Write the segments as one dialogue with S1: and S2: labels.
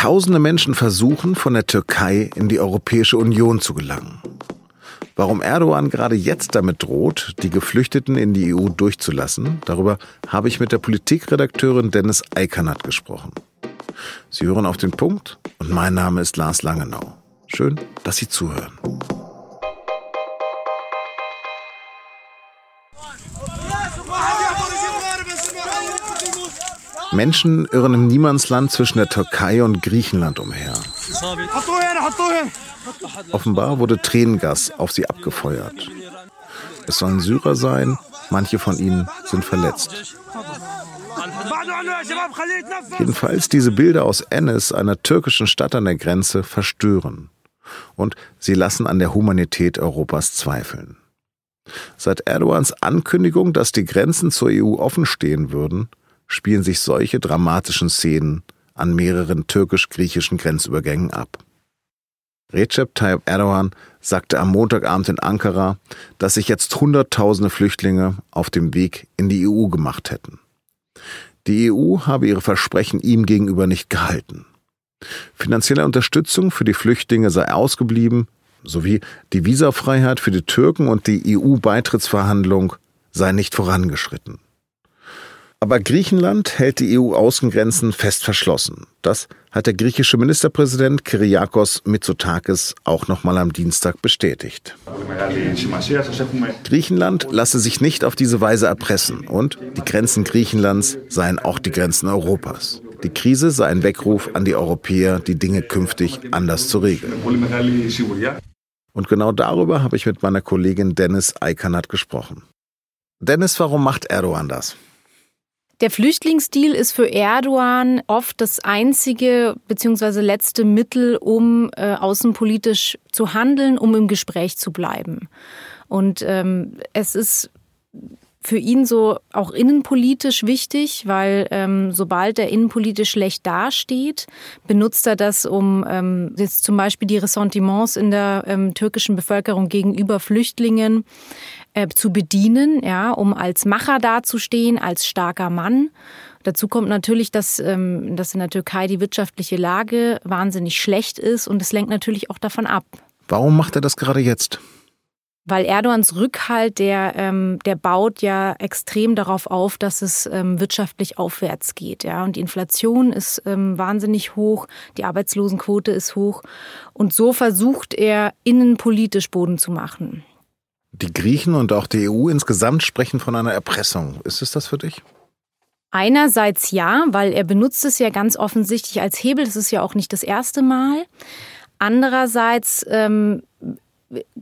S1: Tausende Menschen versuchen, von der Türkei in die Europäische Union zu gelangen. Warum Erdogan gerade jetzt damit droht, die Geflüchteten in die EU durchzulassen, darüber habe ich mit der Politikredakteurin Dennis Eikernat gesprochen. Sie hören auf den Punkt und mein Name ist Lars Langenau. Schön, dass Sie zuhören. Menschen irren im Niemandsland zwischen der Türkei und Griechenland umher. Offenbar wurde Tränengas auf sie abgefeuert. Es sollen Syrer sein, manche von ihnen sind verletzt. Jedenfalls diese Bilder aus Ennis, einer türkischen Stadt an der Grenze, verstören. Und sie lassen an der Humanität Europas zweifeln. Seit Erdogans Ankündigung, dass die Grenzen zur EU offen stehen würden, spielen sich solche dramatischen Szenen an mehreren türkisch-griechischen Grenzübergängen ab. Recep Tayyip Erdogan sagte am Montagabend in Ankara, dass sich jetzt Hunderttausende Flüchtlinge auf dem Weg in die EU gemacht hätten. Die EU habe ihre Versprechen ihm gegenüber nicht gehalten. Finanzielle Unterstützung für die Flüchtlinge sei ausgeblieben, sowie die Visafreiheit für die Türken und die EU-Beitrittsverhandlung sei nicht vorangeschritten. Aber Griechenland hält die EU-Außengrenzen fest verschlossen. Das hat der griechische Ministerpräsident Kyriakos Mitsotakis auch nochmal am Dienstag bestätigt. Griechenland lasse sich nicht auf diese Weise erpressen und die Grenzen Griechenlands seien auch die Grenzen Europas. Die Krise sei ein Weckruf an die Europäer, die Dinge künftig anders zu regeln. Und genau darüber habe ich mit meiner Kollegin Dennis Eikanat gesprochen. Dennis, warum macht Erdogan das?
S2: Der Flüchtlingsdeal ist für Erdogan oft das einzige bzw. letzte Mittel, um äh, außenpolitisch zu handeln, um im Gespräch zu bleiben. Und ähm, es ist für ihn so auch innenpolitisch wichtig, weil ähm, sobald er innenpolitisch schlecht dasteht, benutzt er das, um ähm, jetzt zum Beispiel die Ressentiments in der ähm, türkischen Bevölkerung gegenüber Flüchtlingen äh, zu bedienen, ja, um als Macher dazustehen, als starker Mann. Dazu kommt natürlich, dass, ähm, dass in der Türkei die wirtschaftliche Lage wahnsinnig schlecht ist und es lenkt natürlich auch davon ab.
S1: Warum macht er das gerade jetzt?
S2: Weil Erdogans Rückhalt, der, ähm, der baut ja extrem darauf auf, dass es ähm, wirtschaftlich aufwärts geht. Ja? Und die Inflation ist ähm, wahnsinnig hoch, die Arbeitslosenquote ist hoch. Und so versucht er, innenpolitisch Boden zu machen.
S1: Die Griechen und auch die EU insgesamt sprechen von einer Erpressung. Ist es das für dich?
S2: Einerseits ja, weil er benutzt es ja ganz offensichtlich als Hebel. Das ist ja auch nicht das erste Mal. Andererseits ähm,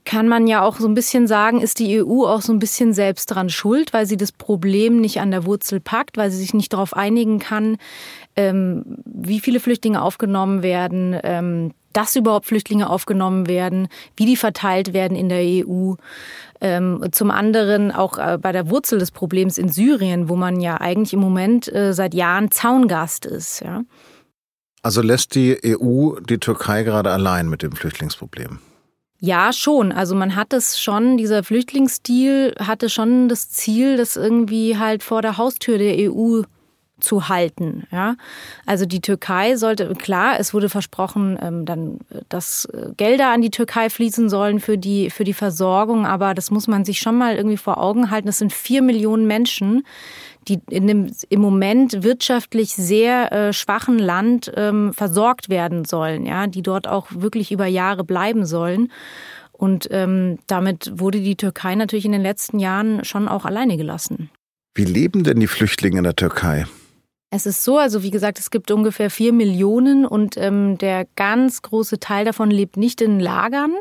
S2: kann man ja auch so ein bisschen sagen, ist die EU auch so ein bisschen selbst dran schuld, weil sie das Problem nicht an der Wurzel packt, weil sie sich nicht darauf einigen kann, ähm, wie viele Flüchtlinge aufgenommen werden, ähm, dass überhaupt Flüchtlinge aufgenommen werden, wie die verteilt werden in der EU. Ähm, zum anderen auch äh, bei der Wurzel des Problems in Syrien, wo man ja eigentlich im Moment äh, seit Jahren Zaungast ist. Ja.
S1: Also lässt die EU die Türkei gerade allein mit dem Flüchtlingsproblem?
S2: Ja, schon. Also man hat es schon, dieser Flüchtlingsdeal hatte schon das Ziel, das irgendwie halt vor der Haustür der EU zu halten. Ja? Also die Türkei sollte, klar, es wurde versprochen, ähm, dann, dass äh, Gelder an die Türkei fließen sollen für die, für die Versorgung, aber das muss man sich schon mal irgendwie vor Augen halten. Das sind vier Millionen Menschen, die in dem im Moment wirtschaftlich sehr äh, schwachen Land ähm, versorgt werden sollen, ja, die dort auch wirklich über Jahre bleiben sollen. Und ähm, damit wurde die Türkei natürlich in den letzten Jahren schon auch alleine gelassen.
S1: Wie leben denn die Flüchtlinge in der Türkei?
S2: Es ist so, also wie gesagt, es gibt ungefähr vier Millionen und ähm, der ganz große Teil davon lebt nicht in Lagern,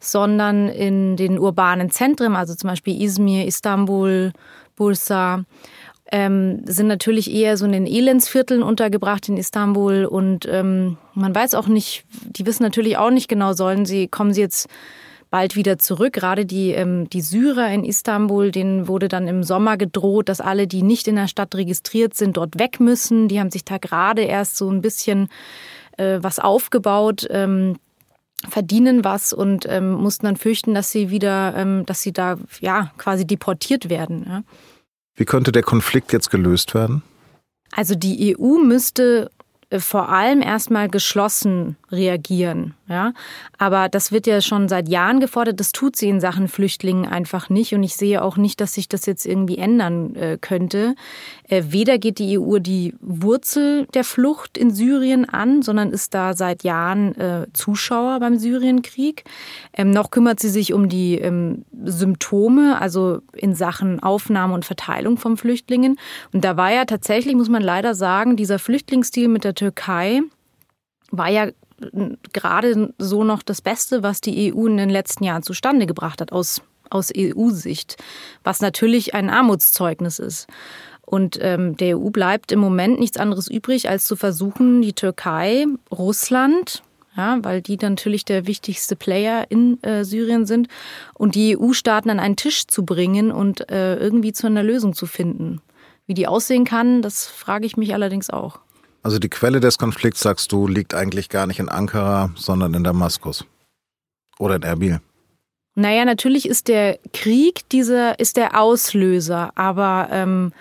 S2: sondern in den urbanen Zentren, also zum Beispiel Izmir, Istanbul, Bursa ähm, sind natürlich eher so in den Elendsvierteln untergebracht in Istanbul und ähm, man weiß auch nicht, die wissen natürlich auch nicht genau, sollen sie, kommen sie jetzt bald wieder zurück. Gerade die, ähm, die Syrer in Istanbul, denen wurde dann im Sommer gedroht, dass alle, die nicht in der Stadt registriert sind, dort weg müssen. Die haben sich da gerade erst so ein bisschen äh, was aufgebaut. Ähm, verdienen was und ähm, mussten dann fürchten, dass sie wieder, ähm, dass sie da ja quasi deportiert werden. Ja.
S1: Wie könnte der Konflikt jetzt gelöst werden?
S2: Also die EU müsste äh, vor allem erstmal geschlossen reagieren. Ja? Aber das wird ja schon seit Jahren gefordert. Das tut sie in Sachen Flüchtlingen einfach nicht. Und ich sehe auch nicht, dass sich das jetzt irgendwie ändern äh, könnte. Äh, weder geht die EU die Wurzel der Flucht in Syrien an, sondern ist da seit Jahren äh, Zuschauer beim Syrienkrieg. Ähm, noch kümmert sie sich um die ähm, Symptome, also in Sachen Aufnahme und Verteilung von Flüchtlingen. Und da war ja tatsächlich, muss man leider sagen, dieser Flüchtlingsdeal mit der Türkei war ja gerade so noch das Beste, was die EU in den letzten Jahren zustande gebracht hat, aus, aus EU-Sicht, was natürlich ein Armutszeugnis ist. Und ähm, der EU bleibt im Moment nichts anderes übrig, als zu versuchen, die Türkei, Russland, ja, weil die natürlich der wichtigste Player in äh, Syrien sind, und die EU-Staaten an einen Tisch zu bringen und äh, irgendwie zu einer Lösung zu finden. Wie die aussehen kann, das frage ich mich allerdings auch.
S1: Also die Quelle des Konflikts, sagst du, liegt eigentlich gar nicht in Ankara, sondern in Damaskus. Oder in Erbil.
S2: Naja, natürlich ist der Krieg dieser, ist der Auslöser, aber ähm,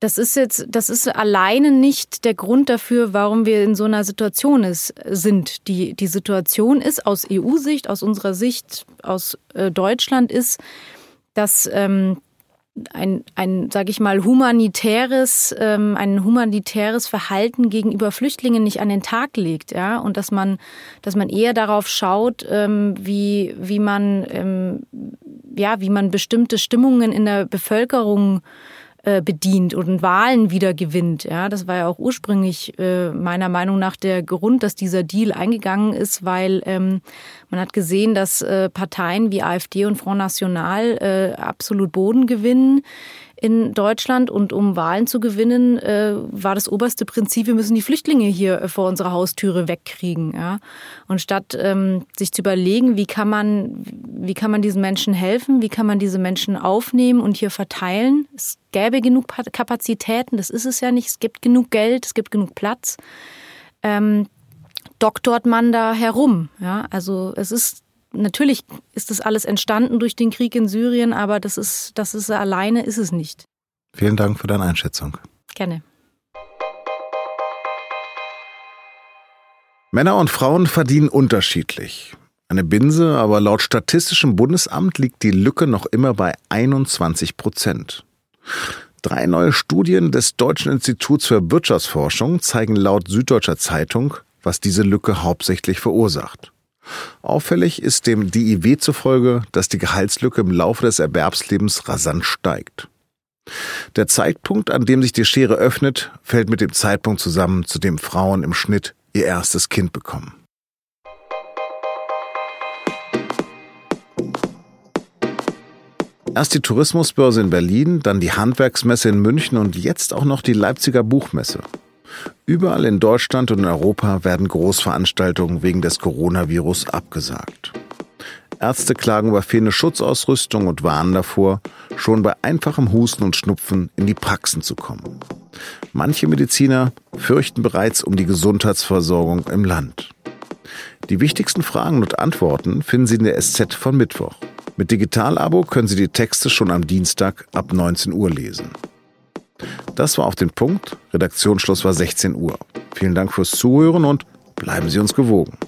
S2: das ist jetzt, das ist alleine nicht der Grund dafür, warum wir in so einer Situation ist, sind. Die, die Situation ist aus EU-Sicht, aus unserer Sicht, aus äh, Deutschland ist, dass ähm, ein, ein sage ich mal, humanitäres, ähm, ein humanitäres Verhalten gegenüber Flüchtlingen nicht an den Tag legt, ja, und dass man, dass man eher darauf schaut, ähm, wie, wie man, ähm, ja, wie man bestimmte Stimmungen in der Bevölkerung bedient und Wahlen wieder gewinnt. Ja, das war ja auch ursprünglich äh, meiner Meinung nach der Grund, dass dieser Deal eingegangen ist, weil ähm, man hat gesehen, dass äh, Parteien wie AfD und Front National äh, absolut Boden gewinnen in Deutschland und um Wahlen zu gewinnen, äh, war das oberste Prinzip, wir müssen die Flüchtlinge hier äh, vor unserer Haustüre wegkriegen. Ja? Und statt ähm, sich zu überlegen, wie kann man, wie kann man diesen Menschen helfen, wie kann man diese Menschen aufnehmen und hier verteilen, es gäbe genug Kapazitäten, das ist es ja nicht, es gibt genug Geld, es gibt genug Platz. Ähm, doktort man da herum. Ja? Also es ist natürlich ist das alles entstanden durch den Krieg in Syrien, aber das ist, das ist alleine ist es nicht.
S1: Vielen Dank für deine Einschätzung.
S2: Gerne.
S1: Männer und Frauen verdienen unterschiedlich. Eine Binse, aber laut Statistischem Bundesamt liegt die Lücke noch immer bei 21 Prozent. Drei neue Studien des Deutschen Instituts für Wirtschaftsforschung zeigen laut Süddeutscher Zeitung, was diese Lücke hauptsächlich verursacht. Auffällig ist dem DIW zufolge, dass die Gehaltslücke im Laufe des Erwerbslebens rasant steigt. Der Zeitpunkt, an dem sich die Schere öffnet, fällt mit dem Zeitpunkt zusammen, zu dem Frauen im Schnitt ihr erstes Kind bekommen. Erst die Tourismusbörse in Berlin, dann die Handwerksmesse in München und jetzt auch noch die Leipziger Buchmesse. Überall in Deutschland und in Europa werden Großveranstaltungen wegen des Coronavirus abgesagt. Ärzte klagen über fehlende Schutzausrüstung und warnen davor, schon bei einfachem Husten und Schnupfen in die Praxen zu kommen. Manche Mediziner fürchten bereits um die Gesundheitsversorgung im Land. Die wichtigsten Fragen und Antworten finden Sie in der SZ von Mittwoch. Mit Digitalabo können Sie die Texte schon am Dienstag ab 19 Uhr lesen. Das war auf den Punkt. Redaktionsschluss war 16 Uhr. Vielen Dank fürs Zuhören und bleiben Sie uns gewogen.